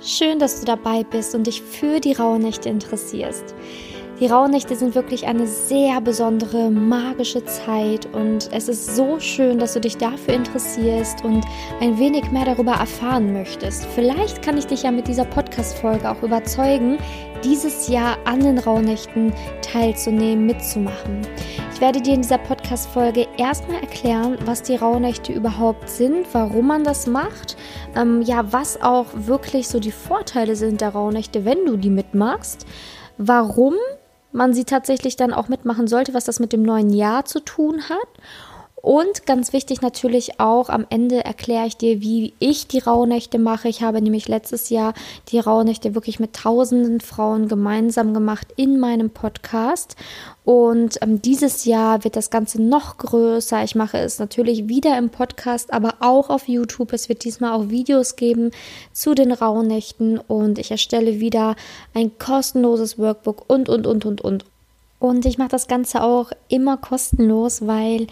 Schön, dass du dabei bist und dich für die Rauhnächte interessierst. Die Rauhnächte sind wirklich eine sehr besondere, magische Zeit und es ist so schön, dass du dich dafür interessierst und ein wenig mehr darüber erfahren möchtest. Vielleicht kann ich dich ja mit dieser Podcast-Folge auch überzeugen, dieses Jahr an den Rauhnächten teilzunehmen, mitzumachen. Ich werde dir in dieser Podcast-Folge erstmal erklären, was die Rauhnächte überhaupt sind, warum man das macht, ähm, ja, was auch wirklich so die Vorteile sind der Rauhnächte, wenn du die mitmachst, warum man sie tatsächlich dann auch mitmachen sollte, was das mit dem neuen Jahr zu tun hat und ganz wichtig natürlich auch, am Ende erkläre ich dir, wie ich die Rauhnächte mache. Ich habe nämlich letztes Jahr die Rauhnächte wirklich mit tausenden Frauen gemeinsam gemacht in meinem Podcast. Und ähm, dieses Jahr wird das Ganze noch größer. Ich mache es natürlich wieder im Podcast, aber auch auf YouTube. Es wird diesmal auch Videos geben zu den Rauhnächten und ich erstelle wieder ein kostenloses Workbook und, und, und, und, und. Und ich mache das Ganze auch immer kostenlos, weil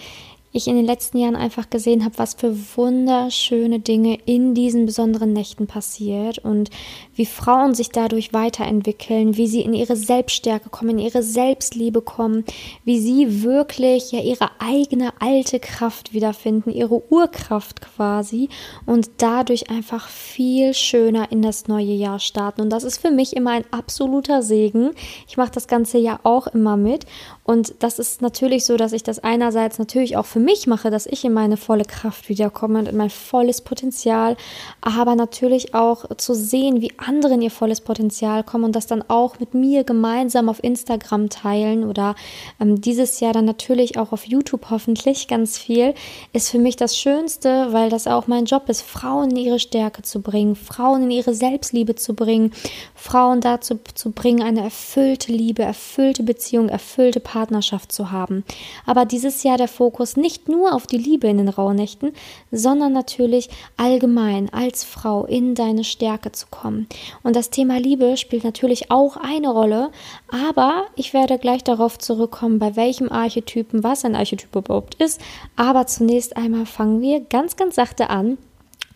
ich in den letzten Jahren einfach gesehen habe, was für wunderschöne Dinge in diesen besonderen Nächten passiert und wie Frauen sich dadurch weiterentwickeln, wie sie in ihre Selbststärke kommen, in ihre Selbstliebe kommen, wie sie wirklich ja ihre eigene alte Kraft wiederfinden, ihre Urkraft quasi und dadurch einfach viel schöner in das neue Jahr starten. Und das ist für mich immer ein absoluter Segen. Ich mache das ganze Jahr auch immer mit und das ist natürlich so, dass ich das einerseits natürlich auch für mich mache, dass ich in meine volle Kraft wiederkomme und in mein volles Potenzial, aber natürlich auch zu sehen, wie andere in ihr volles Potenzial kommen und das dann auch mit mir gemeinsam auf Instagram teilen oder ähm, dieses Jahr dann natürlich auch auf YouTube hoffentlich ganz viel, ist für mich das Schönste, weil das auch mein Job ist, Frauen in ihre Stärke zu bringen, Frauen in ihre Selbstliebe zu bringen, Frauen dazu zu bringen, eine erfüllte Liebe, erfüllte Beziehung, erfüllte Partnerschaft zu haben. Aber dieses Jahr der Fokus nicht nur auf die Liebe in den Rauhnächten, sondern natürlich allgemein als Frau in deine Stärke zu kommen. Und das Thema Liebe spielt natürlich auch eine Rolle, aber ich werde gleich darauf zurückkommen, bei welchem Archetypen was ein Archetyp überhaupt ist. Aber zunächst einmal fangen wir ganz, ganz sachte an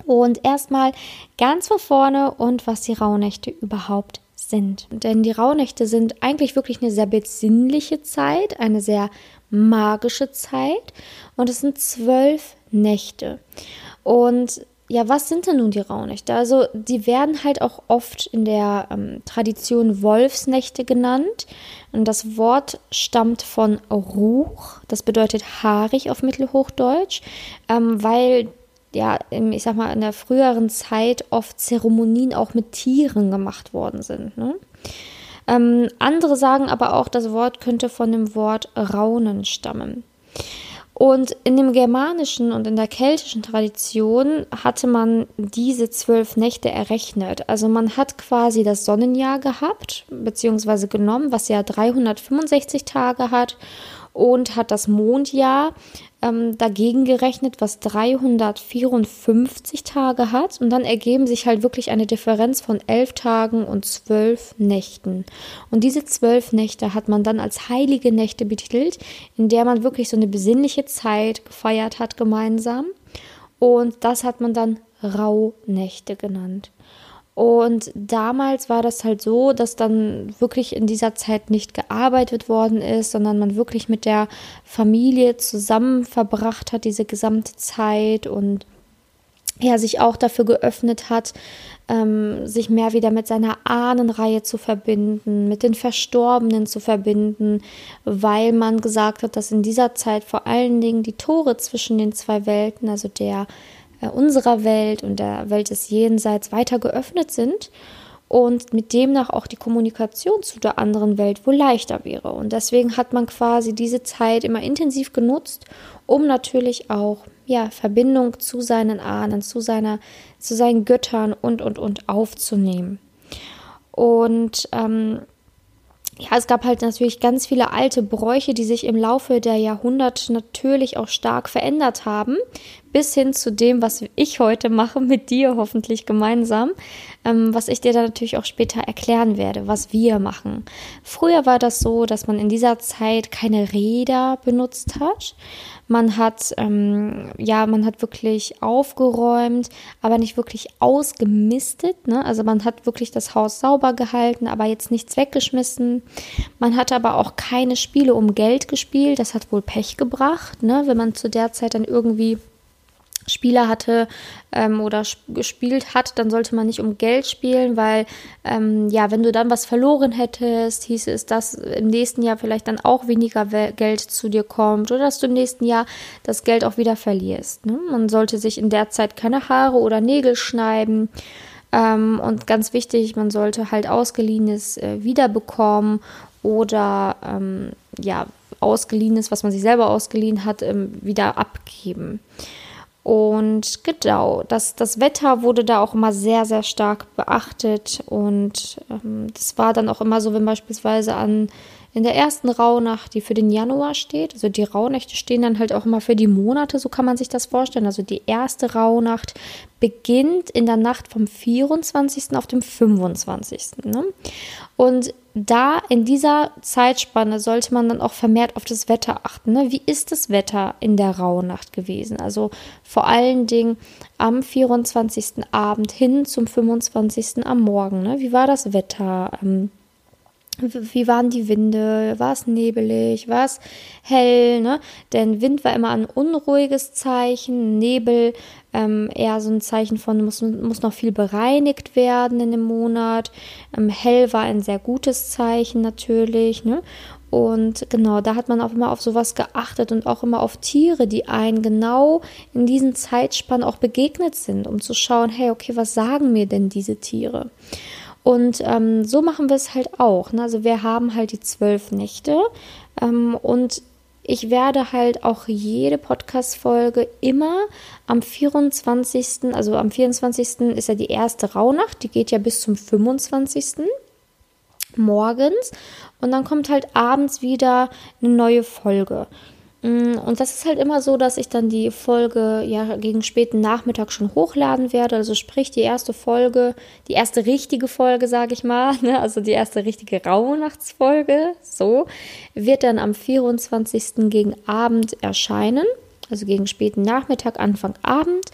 und erstmal ganz von vorne und was die Rauhnächte überhaupt sind. Denn die Rauhnächte sind eigentlich wirklich eine sehr besinnliche Zeit, eine sehr magische Zeit und es sind zwölf Nächte. Und ja, was sind denn nun die Rauhnächte? Also, die werden halt auch oft in der ähm, Tradition Wolfsnächte genannt. Und das Wort stammt von Ruch, das bedeutet haarig auf Mittelhochdeutsch, ähm, weil ja, ich sag mal, in der früheren Zeit oft Zeremonien auch mit Tieren gemacht worden sind. Ne? Ähm, andere sagen aber auch, das Wort könnte von dem Wort Raunen stammen. Und in dem germanischen und in der keltischen Tradition hatte man diese zwölf Nächte errechnet. Also man hat quasi das Sonnenjahr gehabt, beziehungsweise genommen, was ja 365 Tage hat, und hat das Mondjahr ähm, dagegen gerechnet, was 354 Tage hat. Und dann ergeben sich halt wirklich eine Differenz von elf Tagen und zwölf Nächten. Und diese zwölf Nächte hat man dann als heilige Nächte betitelt, in der man wirklich so eine besinnliche Zeit gefeiert hat gemeinsam. Und das hat man dann Rauhnächte genannt. Und damals war das halt so, dass dann wirklich in dieser Zeit nicht gearbeitet worden ist, sondern man wirklich mit der Familie zusammen verbracht hat, diese gesamte Zeit und ja, sich auch dafür geöffnet hat, ähm, sich mehr wieder mit seiner Ahnenreihe zu verbinden, mit den Verstorbenen zu verbinden, weil man gesagt hat, dass in dieser Zeit vor allen Dingen die Tore zwischen den zwei Welten, also der äh, unserer Welt und der Welt des Jenseits weiter geöffnet sind und mit demnach auch die Kommunikation zu der anderen Welt wohl leichter wäre. Und deswegen hat man quasi diese Zeit immer intensiv genutzt, um natürlich auch ja, Verbindung zu seinen Ahnen, zu seiner, zu seinen Göttern und und und aufzunehmen. Und ähm, ja, es gab halt natürlich ganz viele alte Bräuche, die sich im Laufe der Jahrhunderte natürlich auch stark verändert haben, bis hin zu dem, was ich heute mache, mit dir hoffentlich gemeinsam, ähm, was ich dir dann natürlich auch später erklären werde, was wir machen. Früher war das so, dass man in dieser Zeit keine Räder benutzt hat. Man hat, ähm, ja, man hat wirklich aufgeräumt, aber nicht wirklich ausgemistet. Ne? Also man hat wirklich das Haus sauber gehalten, aber jetzt nichts weggeschmissen. Man hat aber auch keine Spiele um Geld gespielt. Das hat wohl Pech gebracht, ne? wenn man zu der Zeit dann irgendwie Spieler hatte ähm, oder gespielt hat, dann sollte man nicht um Geld spielen, weil ähm, ja, wenn du dann was verloren hättest, hieße es, dass im nächsten Jahr vielleicht dann auch weniger Geld zu dir kommt oder dass du im nächsten Jahr das Geld auch wieder verlierst. Ne? Man sollte sich in der Zeit keine Haare oder Nägel schneiden. Ähm, und ganz wichtig, man sollte halt ausgeliehenes äh, wiederbekommen oder ähm, ja, ausgeliehenes, was man sich selber ausgeliehen hat, ähm, wieder abgeben. Und genau, das, das Wetter wurde da auch immer sehr, sehr stark beachtet. Und ähm, das war dann auch immer so, wenn beispielsweise an in der ersten Rauhnacht, die für den Januar steht, also die Rauhnächte stehen dann halt auch immer für die Monate, so kann man sich das vorstellen. Also die erste Rauhnacht beginnt in der Nacht vom 24. auf dem 25. Ne? Und da in dieser Zeitspanne sollte man dann auch vermehrt auf das Wetter achten. Ne? Wie ist das Wetter in der Rauhnacht gewesen? Also vor allen Dingen am 24. Abend hin zum 25. am Morgen. Ne? Wie war das Wetter? Ähm, wie waren die Winde? War es nebelig? War es hell? Ne? Denn Wind war immer ein unruhiges Zeichen, Nebel ähm, eher so ein Zeichen von, muss, muss noch viel bereinigt werden in dem Monat. Ähm, hell war ein sehr gutes Zeichen natürlich. Ne? Und genau, da hat man auch immer auf sowas geachtet und auch immer auf Tiere, die einen genau in diesen Zeitspannen auch begegnet sind, um zu schauen, hey, okay, was sagen mir denn diese Tiere? Und ähm, so machen wir es halt auch. Ne? Also wir haben halt die zwölf Nächte ähm, und ich werde halt auch jede Podcast-Folge immer am 24., also am 24. ist ja die erste Rauhnacht, die geht ja bis zum 25. morgens und dann kommt halt abends wieder eine neue Folge. Mm, und das ist halt immer so, dass ich dann die Folge ja gegen späten Nachmittag schon hochladen werde. Also sprich die erste Folge, die erste richtige Folge, sage ich mal, ne? also die erste richtige Rauhnachtsfolge, so, wird dann am 24. gegen Abend erscheinen. Also gegen späten Nachmittag, Anfang Abend.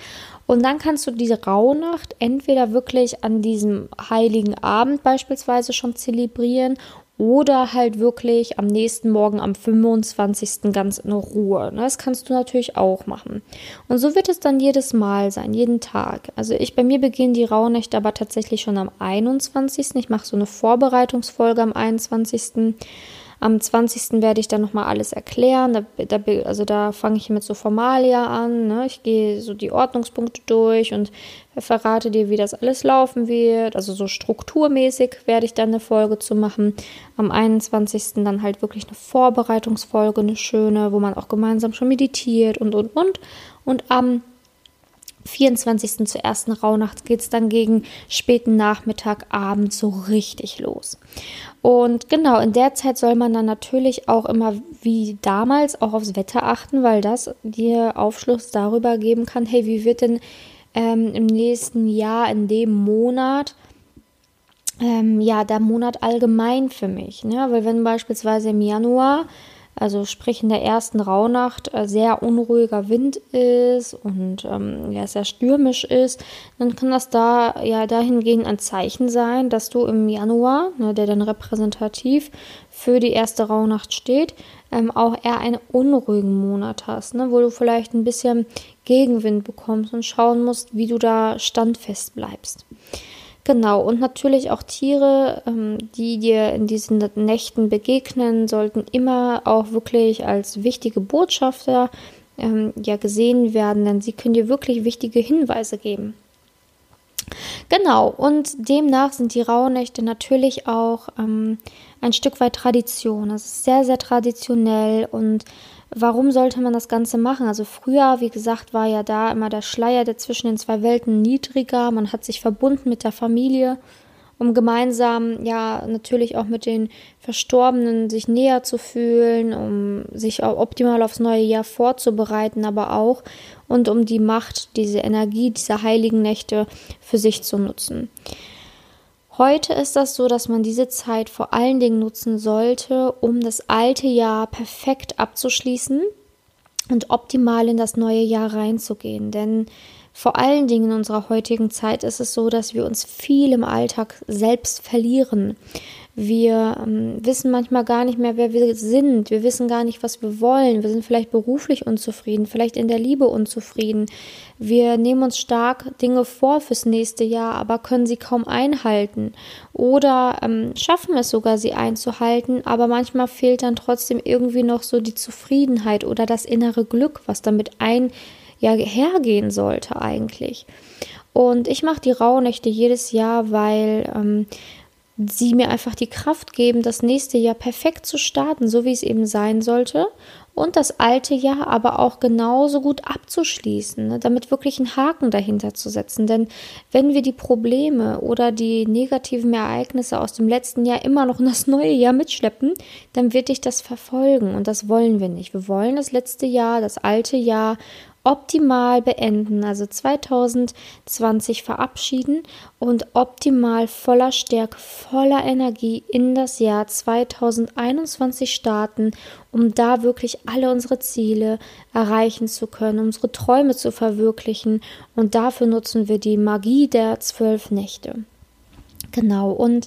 Und dann kannst du diese Rauhnacht entweder wirklich an diesem heiligen Abend beispielsweise schon zelebrieren oder halt wirklich am nächsten Morgen am 25. ganz in Ruhe. Ne? Das kannst du natürlich auch machen. Und so wird es dann jedes Mal sein, jeden Tag. Also ich bei mir beginnen die Rauhnächte aber tatsächlich schon am 21. Ich mache so eine Vorbereitungsfolge am 21. Am 20. werde ich dann nochmal alles erklären. Da, da, also da fange ich mit so Formalia an. Ne? Ich gehe so die Ordnungspunkte durch und verrate dir, wie das alles laufen wird. Also so strukturmäßig werde ich dann eine Folge zu machen. Am 21. dann halt wirklich eine Vorbereitungsfolge, eine schöne, wo man auch gemeinsam schon meditiert und und und. Und am 24. zur ersten Rauhnacht geht es dann gegen späten Nachmittag, Abend so richtig los. Und genau, in der Zeit soll man dann natürlich auch immer wie damals auch aufs Wetter achten, weil das dir Aufschluss darüber geben kann, hey, wie wird denn ähm, im nächsten Jahr, in dem Monat, ähm, ja, der Monat allgemein für mich. Ne? Weil wenn beispielsweise im Januar also sprich in der ersten Rauhnacht äh, sehr unruhiger Wind ist und ähm, ja, sehr stürmisch ist, dann kann das da ja dahingehend ein Zeichen sein, dass du im Januar, ne, der dann repräsentativ für die erste Rauhnacht steht, ähm, auch eher einen unruhigen Monat hast, ne, wo du vielleicht ein bisschen Gegenwind bekommst und schauen musst, wie du da standfest bleibst. Genau, und natürlich auch Tiere, ähm, die dir in diesen Nächten begegnen, sollten immer auch wirklich als wichtige Botschafter ähm, ja gesehen werden, denn sie können dir wirklich wichtige Hinweise geben. Genau, und demnach sind die Rauhnächte natürlich auch ähm, ein Stück weit Tradition. Es ist sehr, sehr traditionell und Warum sollte man das Ganze machen? Also früher, wie gesagt, war ja da immer der Schleier, der zwischen den zwei Welten niedriger. Man hat sich verbunden mit der Familie um gemeinsam ja natürlich auch mit den Verstorbenen sich näher zu fühlen, um sich optimal aufs neue Jahr vorzubereiten, aber auch und um die Macht, diese Energie dieser heiligen Nächte für sich zu nutzen. Heute ist das so, dass man diese Zeit vor allen Dingen nutzen sollte, um das alte Jahr perfekt abzuschließen und optimal in das neue Jahr reinzugehen. Denn vor allen Dingen in unserer heutigen Zeit ist es so, dass wir uns viel im Alltag selbst verlieren. Wir ähm, wissen manchmal gar nicht mehr, wer wir sind. Wir wissen gar nicht, was wir wollen. Wir sind vielleicht beruflich unzufrieden, vielleicht in der Liebe unzufrieden. Wir nehmen uns stark Dinge vor fürs nächste Jahr, aber können sie kaum einhalten. Oder ähm, schaffen es sogar, sie einzuhalten, aber manchmal fehlt dann trotzdem irgendwie noch so die Zufriedenheit oder das innere Glück, was damit ein ja hergehen sollte eigentlich. Und ich mache die Rauhnächte jedes Jahr, weil ähm, sie mir einfach die Kraft geben, das nächste Jahr perfekt zu starten, so wie es eben sein sollte. Und das alte Jahr aber auch genauso gut abzuschließen, ne, damit wirklich ein Haken dahinter zu setzen. Denn wenn wir die Probleme oder die negativen Ereignisse aus dem letzten Jahr immer noch in das neue Jahr mitschleppen, dann wird dich das verfolgen. Und das wollen wir nicht. Wir wollen das letzte Jahr, das alte Jahr optimal beenden, also 2020 verabschieden und optimal voller Stärke, voller Energie in das Jahr 2021 starten, um da wirklich alle unsere Ziele erreichen zu können, unsere Träume zu verwirklichen. Und dafür nutzen wir die Magie der zwölf Nächte. Genau, und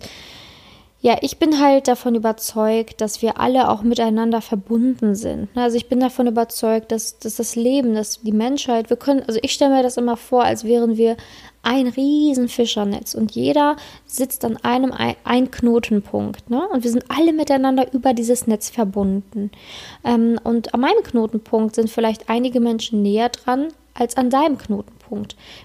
ja, ich bin halt davon überzeugt, dass wir alle auch miteinander verbunden sind. Also ich bin davon überzeugt, dass, dass das Leben, dass die Menschheit, wir können, also ich stelle mir das immer vor, als wären wir ein riesen Fischernetz und jeder sitzt an einem ein Knotenpunkt. Ne? Und wir sind alle miteinander über dieses Netz verbunden. Ähm, und an meinem Knotenpunkt sind vielleicht einige Menschen näher dran als an deinem Knotenpunkt.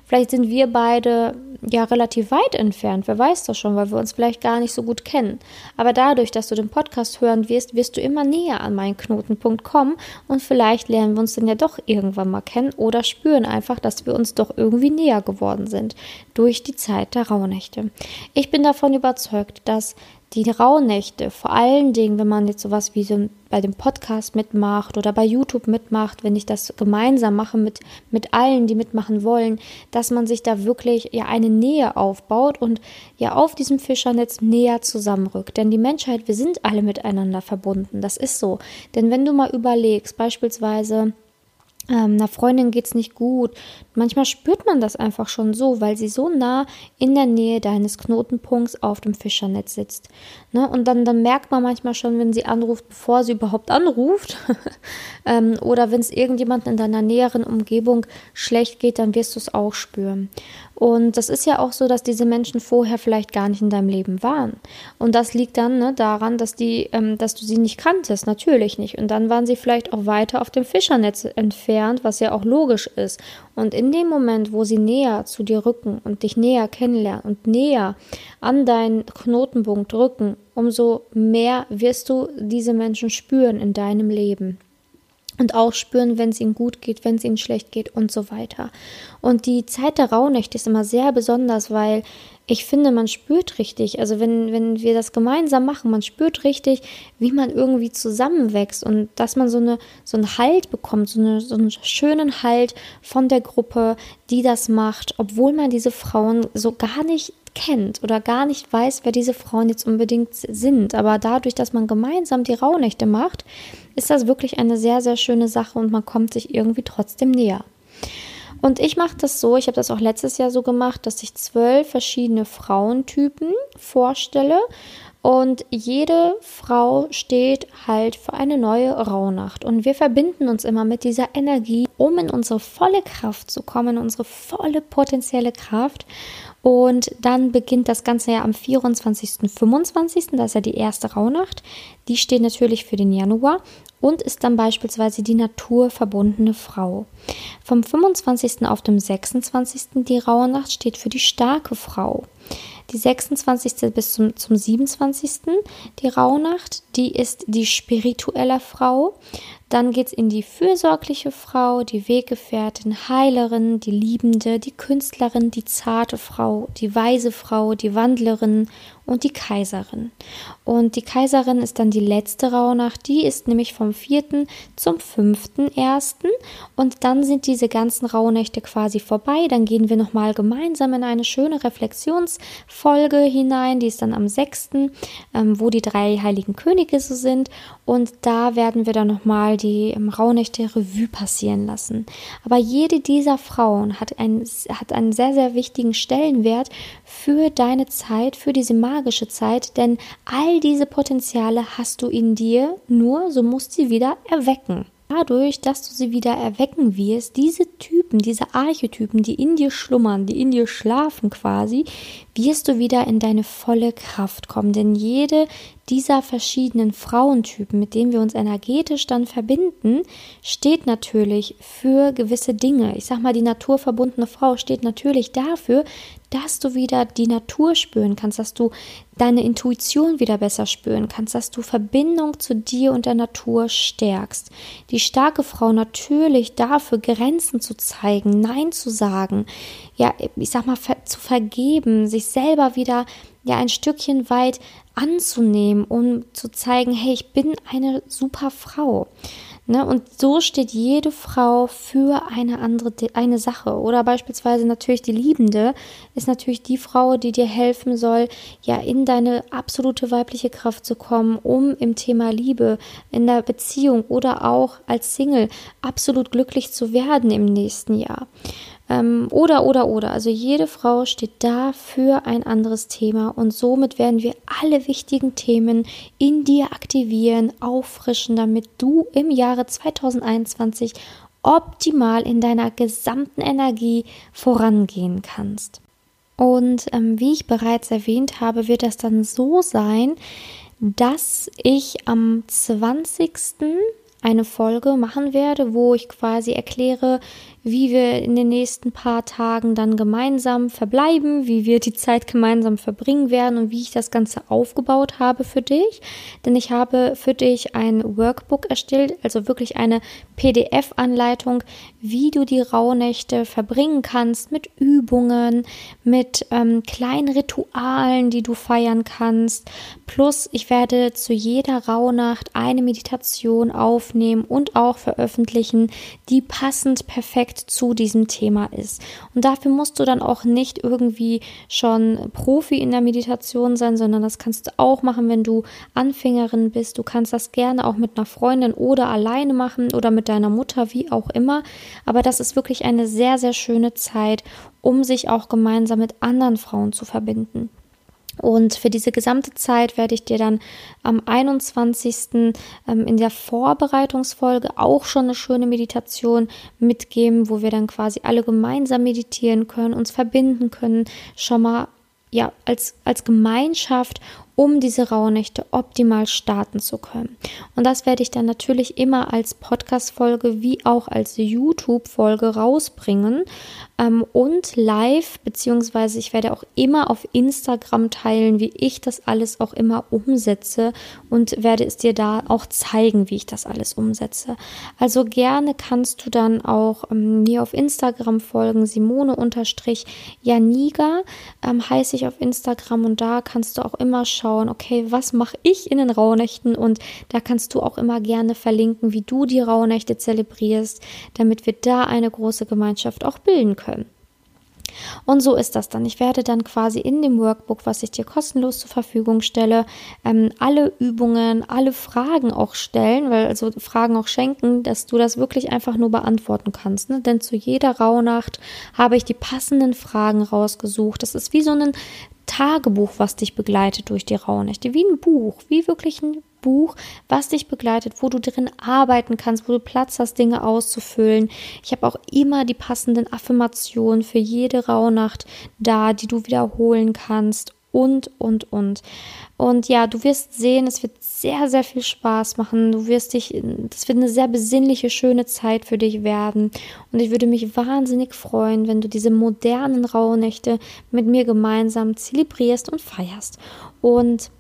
Vielleicht sind wir beide ja relativ weit entfernt, wer weiß das schon, weil wir uns vielleicht gar nicht so gut kennen. Aber dadurch, dass du den Podcast hören wirst, wirst du immer näher an meinen Knotenpunkt kommen und vielleicht lernen wir uns dann ja doch irgendwann mal kennen oder spüren einfach, dass wir uns doch irgendwie näher geworden sind durch die Zeit der Rauhnächte. Ich bin davon überzeugt, dass die Rauhnächte, vor allen Dingen, wenn man jetzt sowas wie so bei dem Podcast mitmacht oder bei YouTube mitmacht, wenn ich das gemeinsam mache mit, mit allen, die mitmachen wollen, dass man sich da wirklich ja eine Nähe aufbaut und ja auf diesem Fischernetz näher zusammenrückt. Denn die Menschheit, wir sind alle miteinander verbunden. Das ist so. Denn wenn du mal überlegst, beispielsweise, ähm, einer Freundin geht es nicht gut. Manchmal spürt man das einfach schon so, weil sie so nah in der Nähe deines Knotenpunkts auf dem Fischernetz sitzt. Ne? Und dann, dann merkt man manchmal schon, wenn sie anruft, bevor sie überhaupt anruft. ähm, oder wenn es irgendjemand in deiner näheren Umgebung schlecht geht, dann wirst du es auch spüren. Und das ist ja auch so, dass diese Menschen vorher vielleicht gar nicht in deinem Leben waren. Und das liegt dann ne, daran, dass die, ähm, dass du sie nicht kanntest, natürlich nicht. Und dann waren sie vielleicht auch weiter auf dem Fischernetz entfernt, was ja auch logisch ist. Und in dem Moment, wo sie näher zu dir rücken und dich näher kennenlernen und näher an deinen Knotenpunkt rücken, umso mehr wirst du diese Menschen spüren in deinem Leben und auch spüren, wenn es ihnen gut geht, wenn es ihnen schlecht geht und so weiter. Und die Zeit der Rauhnächte ist immer sehr besonders, weil ich finde, man spürt richtig, also wenn, wenn wir das gemeinsam machen, man spürt richtig, wie man irgendwie zusammenwächst und dass man so, eine, so einen Halt bekommt, so, eine, so einen schönen Halt von der Gruppe, die das macht, obwohl man diese Frauen so gar nicht kennt oder gar nicht weiß, wer diese Frauen jetzt unbedingt sind. Aber dadurch, dass man gemeinsam die Rauhnächte macht, ist das wirklich eine sehr, sehr schöne Sache und man kommt sich irgendwie trotzdem näher. Und ich mache das so, ich habe das auch letztes Jahr so gemacht, dass ich zwölf verschiedene Frauentypen vorstelle und jede Frau steht halt für eine neue Rauhnacht. Und wir verbinden uns immer mit dieser Energie, um in unsere volle Kraft zu kommen, unsere volle potenzielle Kraft. Und dann beginnt das Ganze ja am 24. 25. Das ist ja die erste Rauhnacht. Die steht natürlich für den Januar und ist dann beispielsweise die naturverbundene Frau. Vom 25. auf dem 26. die Rauhnacht steht für die starke Frau. Die 26. bis zum, zum 27. die Rauhnacht, die ist die spirituelle Frau. Dann geht es in die fürsorgliche Frau, die Weggefährtin, Heilerin, die Liebende, die Künstlerin, die zarte Frau, die weise Frau, die Wandlerin und die Kaiserin. Und die Kaiserin ist dann die letzte Rauhnacht, die ist nämlich vom 4. zum 5.1. Und dann sind diese ganzen Rauhnächte quasi vorbei. Dann gehen wir nochmal gemeinsam in eine schöne Reflexionsfolge hinein, die ist dann am 6., ähm, wo die drei heiligen Könige so sind. Und da werden wir dann nochmal die ähm, Rauhnächte Revue passieren lassen. Aber jede dieser Frauen hat, ein, hat einen sehr, sehr wichtigen Stellenwert für deine Zeit, für diese magische Zeit, denn all diese Potenziale hast du in dir, nur so musst sie wieder erwecken. Dadurch, dass du sie wieder erwecken wirst, diese Typen, diese Archetypen, die in dir schlummern, die in dir schlafen quasi, wirst du wieder in deine volle Kraft kommen. Denn jede dieser verschiedenen Frauentypen, mit denen wir uns energetisch dann verbinden, steht natürlich für gewisse Dinge. Ich sag mal, die naturverbundene Frau steht natürlich dafür, dass du wieder die Natur spüren kannst, dass du deine Intuition wieder besser spüren kannst, dass du Verbindung zu dir und der Natur stärkst. Die starke Frau natürlich dafür, Grenzen zu zeigen, Nein zu sagen, ja, ich sag mal, zu vergeben, sich selber wieder ja ein Stückchen weit anzunehmen, um zu zeigen, hey, ich bin eine super Frau. Ne? Und so steht jede Frau für eine andere eine Sache. Oder beispielsweise natürlich die Liebende ist natürlich die Frau, die dir helfen soll, ja in deine absolute weibliche Kraft zu kommen, um im Thema Liebe, in der Beziehung oder auch als Single absolut glücklich zu werden im nächsten Jahr. Ähm, oder, oder, oder. Also jede Frau steht da für ein anderes Thema und somit werden wir alle wichtigen Themen in dir aktivieren, auffrischen, damit du im Jahre 2021 optimal in deiner gesamten Energie vorangehen kannst. Und ähm, wie ich bereits erwähnt habe, wird das dann so sein, dass ich am 20 eine Folge machen werde, wo ich quasi erkläre, wie wir in den nächsten paar Tagen dann gemeinsam verbleiben, wie wir die Zeit gemeinsam verbringen werden und wie ich das Ganze aufgebaut habe für dich. Denn ich habe für dich ein Workbook erstellt, also wirklich eine PDF-Anleitung, wie du die Rauhnächte verbringen kannst mit Übungen, mit ähm, kleinen Ritualen, die du feiern kannst. Plus, ich werde zu jeder Rauhnacht eine Meditation aufnehmen und auch veröffentlichen, die passend perfekt zu diesem Thema ist. Und dafür musst du dann auch nicht irgendwie schon Profi in der Meditation sein, sondern das kannst du auch machen, wenn du Anfängerin bist. Du kannst das gerne auch mit einer Freundin oder alleine machen oder mit deiner Mutter, wie auch immer. Aber das ist wirklich eine sehr, sehr schöne Zeit, um sich auch gemeinsam mit anderen Frauen zu verbinden. Und für diese gesamte Zeit werde ich dir dann am 21. Ähm, in der Vorbereitungsfolge auch schon eine schöne Meditation mitgeben, wo wir dann quasi alle gemeinsam meditieren können, uns verbinden können, schon mal ja, als, als Gemeinschaft um diese Rauhnächte optimal starten zu können. Und das werde ich dann natürlich immer als Podcast-Folge wie auch als YouTube-Folge rausbringen ähm, und live, beziehungsweise ich werde auch immer auf Instagram teilen, wie ich das alles auch immer umsetze und werde es dir da auch zeigen, wie ich das alles umsetze. Also gerne kannst du dann auch ähm, mir auf Instagram folgen, Simone-Janiga ähm, heiße ich auf Instagram und da kannst du auch immer schauen, schauen, okay, was mache ich in den Rauhnächten und da kannst du auch immer gerne verlinken, wie du die Rauhnächte zelebrierst, damit wir da eine große Gemeinschaft auch bilden können. Und so ist das dann. Ich werde dann quasi in dem Workbook, was ich dir kostenlos zur Verfügung stelle, ähm, alle Übungen, alle Fragen auch stellen, weil also Fragen auch schenken, dass du das wirklich einfach nur beantworten kannst. Ne? Denn zu jeder Rauhnacht habe ich die passenden Fragen rausgesucht. Das ist wie so ein Tagebuch, was dich begleitet durch die Rauhnächte, wie ein Buch, wie wirklich ein Buch, was dich begleitet, wo du drin arbeiten kannst, wo du Platz hast, Dinge auszufüllen. Ich habe auch immer die passenden Affirmationen für jede Rauhnacht da, die du wiederholen kannst und, und, und. Und ja, du wirst sehen, es wird sehr, sehr viel Spaß machen. Du wirst dich, das wird eine sehr besinnliche, schöne Zeit für dich werden. Und ich würde mich wahnsinnig freuen, wenn du diese modernen Rauhnächte mit mir gemeinsam zelebrierst und feierst. Und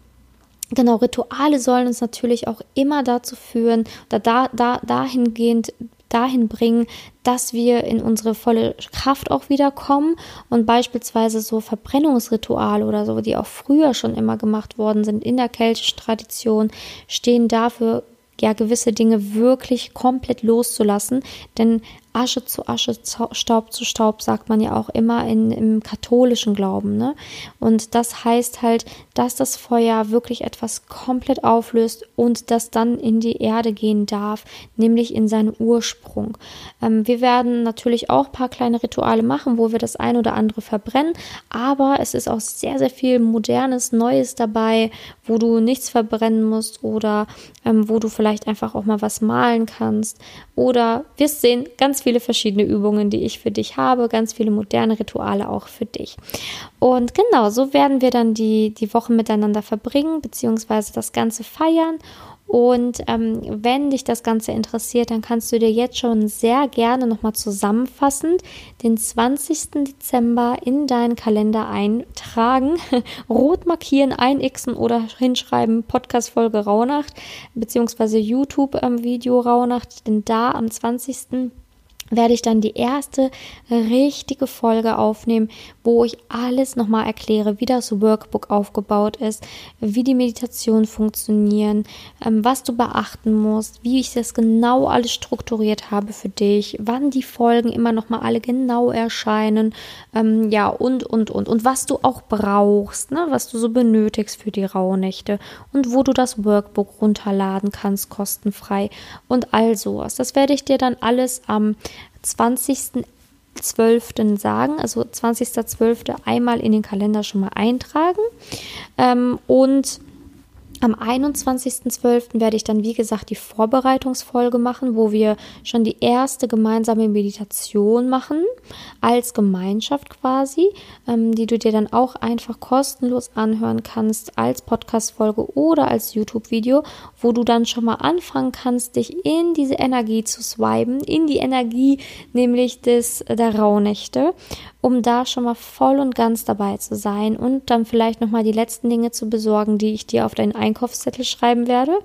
Genau, Rituale sollen uns natürlich auch immer dazu führen, oder da, da, dahingehend dahin bringen, dass wir in unsere volle Kraft auch wiederkommen. Und beispielsweise so Verbrennungsrituale oder so, die auch früher schon immer gemacht worden sind in der keltischen Tradition, stehen dafür ja gewisse Dinge wirklich komplett loszulassen, denn Asche zu Asche, Staub zu Staub, sagt man ja auch immer in, im katholischen Glauben. Ne? Und das heißt halt, dass das Feuer wirklich etwas komplett auflöst und das dann in die Erde gehen darf, nämlich in seinen Ursprung. Ähm, wir werden natürlich auch ein paar kleine Rituale machen, wo wir das ein oder andere verbrennen, aber es ist auch sehr, sehr viel Modernes, Neues dabei, wo du nichts verbrennen musst oder ähm, wo du vielleicht einfach auch mal was malen kannst. Oder wirst sehen, ganz viele verschiedene Übungen, die ich für dich habe, ganz viele moderne Rituale auch für dich. Und genau, so werden wir dann die, die Wochen miteinander verbringen, beziehungsweise das Ganze feiern. Und ähm, wenn dich das Ganze interessiert, dann kannst du dir jetzt schon sehr gerne nochmal zusammenfassend den 20. Dezember in deinen Kalender eintragen, rot markieren, einixen oder hinschreiben Podcast-Folge Rauhnacht, beziehungsweise YouTube-Video ähm, Rauhnacht, denn da am 20 werde ich dann die erste richtige Folge aufnehmen, wo ich alles nochmal erkläre, wie das Workbook aufgebaut ist, wie die Meditationen funktionieren, ähm, was du beachten musst, wie ich das genau alles strukturiert habe für dich, wann die Folgen immer nochmal alle genau erscheinen, ähm, ja und, und, und, und was du auch brauchst, ne, was du so benötigst für die Rauhnächte und wo du das Workbook runterladen kannst, kostenfrei und all sowas. Das werde ich dir dann alles am 20.12. sagen, also 20.12. einmal in den Kalender schon mal eintragen. Ähm, und am 21.12. werde ich dann, wie gesagt, die Vorbereitungsfolge machen, wo wir schon die erste gemeinsame Meditation machen, als Gemeinschaft quasi, ähm, die du dir dann auch einfach kostenlos anhören kannst, als Podcast-Folge oder als YouTube-Video, wo du dann schon mal anfangen kannst, dich in diese Energie zu swipen, in die Energie nämlich des, der Rauhnächte um da schon mal voll und ganz dabei zu sein und dann vielleicht nochmal die letzten Dinge zu besorgen, die ich dir auf deinen Einkaufszettel schreiben werde.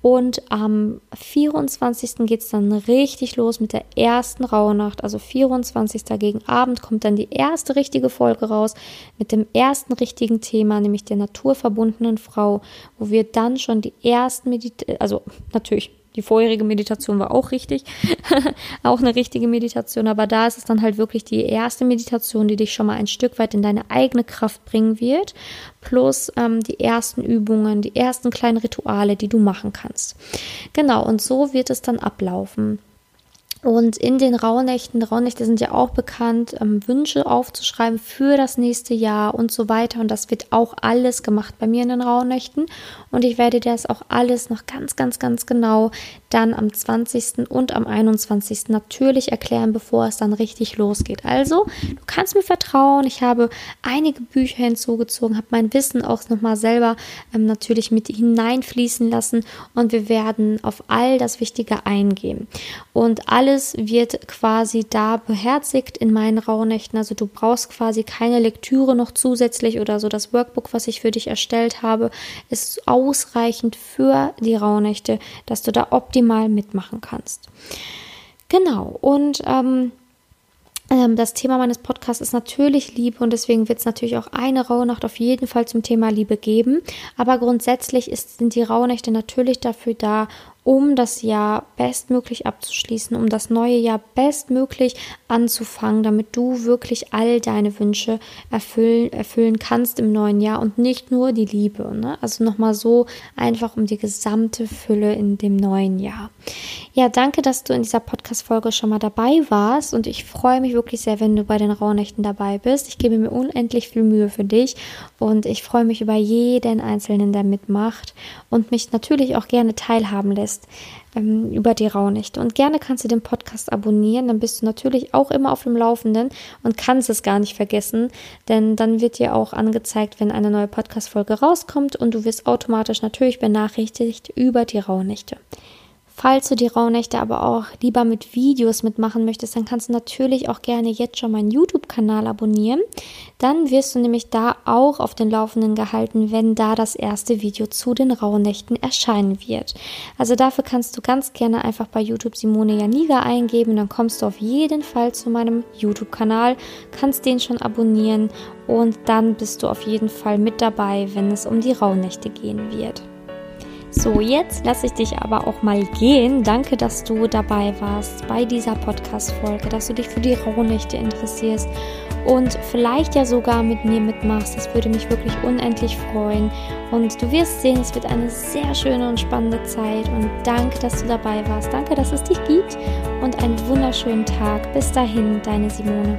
Und am 24. geht es dann richtig los mit der ersten Rauhnacht. Also 24. gegen Abend kommt dann die erste richtige Folge raus mit dem ersten richtigen Thema, nämlich der naturverbundenen Frau, wo wir dann schon die ersten Meditationen, also natürlich die vorherige Meditation war auch richtig, auch eine richtige Meditation, aber da ist es dann halt wirklich die erste Meditation, die dich schon mal ein Stück weit in deine eigene Kraft bringen wird, plus ähm, die ersten Übungen, die ersten kleinen Rituale, die du machen kannst. Genau, und so wird es dann ablaufen. Und in den Rauhnächten, Rauhnächte sind ja auch bekannt, ähm, Wünsche aufzuschreiben für das nächste Jahr und so weiter. Und das wird auch alles gemacht bei mir in den Rauhnächten. Und ich werde dir das auch alles noch ganz, ganz, ganz genau dann am 20. und am 21. natürlich erklären, bevor es dann richtig losgeht. Also, du kannst mir vertrauen. Ich habe einige Bücher hinzugezogen, habe mein Wissen auch nochmal selber ähm, natürlich mit hineinfließen lassen und wir werden auf all das Wichtige eingehen. Und alle alles wird quasi da beherzigt in meinen Rauhnächten. Also du brauchst quasi keine Lektüre noch zusätzlich oder so. Das Workbook, was ich für dich erstellt habe, ist ausreichend für die Rauhnächte, dass du da optimal mitmachen kannst. Genau. Und ähm, ähm, das Thema meines Podcasts ist natürlich Liebe und deswegen wird es natürlich auch eine Rauhnacht auf jeden Fall zum Thema Liebe geben. Aber grundsätzlich ist, sind die Rauhnächte natürlich dafür da, um das Jahr bestmöglich abzuschließen, um das neue Jahr bestmöglich anzufangen, damit du wirklich all deine Wünsche erfüllen, erfüllen kannst im neuen Jahr und nicht nur die Liebe. Ne? Also nochmal so einfach um die gesamte Fülle in dem neuen Jahr. Ja, danke, dass du in dieser Podcast-Folge schon mal dabei warst und ich freue mich wirklich sehr, wenn du bei den Rauhnächten dabei bist. Ich gebe mir unendlich viel Mühe für dich und ich freue mich über jeden Einzelnen, der mitmacht und mich natürlich auch gerne teilhaben lässt ähm, über die Rauhnächte. Und gerne kannst du den Podcast abonnieren, dann bist du natürlich auch immer auf dem Laufenden und kannst es gar nicht vergessen, denn dann wird dir auch angezeigt, wenn eine neue Podcast-Folge rauskommt und du wirst automatisch natürlich benachrichtigt über die Rauhnächte. Falls du die Rauhnächte aber auch lieber mit Videos mitmachen möchtest, dann kannst du natürlich auch gerne jetzt schon meinen YouTube-Kanal abonnieren. Dann wirst du nämlich da auch auf den Laufenden gehalten, wenn da das erste Video zu den Rauhnächten erscheinen wird. Also dafür kannst du ganz gerne einfach bei YouTube Simone Janiga eingeben, dann kommst du auf jeden Fall zu meinem YouTube-Kanal, kannst den schon abonnieren und dann bist du auf jeden Fall mit dabei, wenn es um die Rauhnächte gehen wird. So, jetzt lasse ich dich aber auch mal gehen. Danke, dass du dabei warst bei dieser Podcast-Folge, dass du dich für die Rauhnächte interessierst und vielleicht ja sogar mit mir mitmachst. Das würde mich wirklich unendlich freuen. Und du wirst sehen, es wird eine sehr schöne und spannende Zeit. Und danke, dass du dabei warst. Danke, dass es dich gibt und einen wunderschönen Tag. Bis dahin, deine Simone.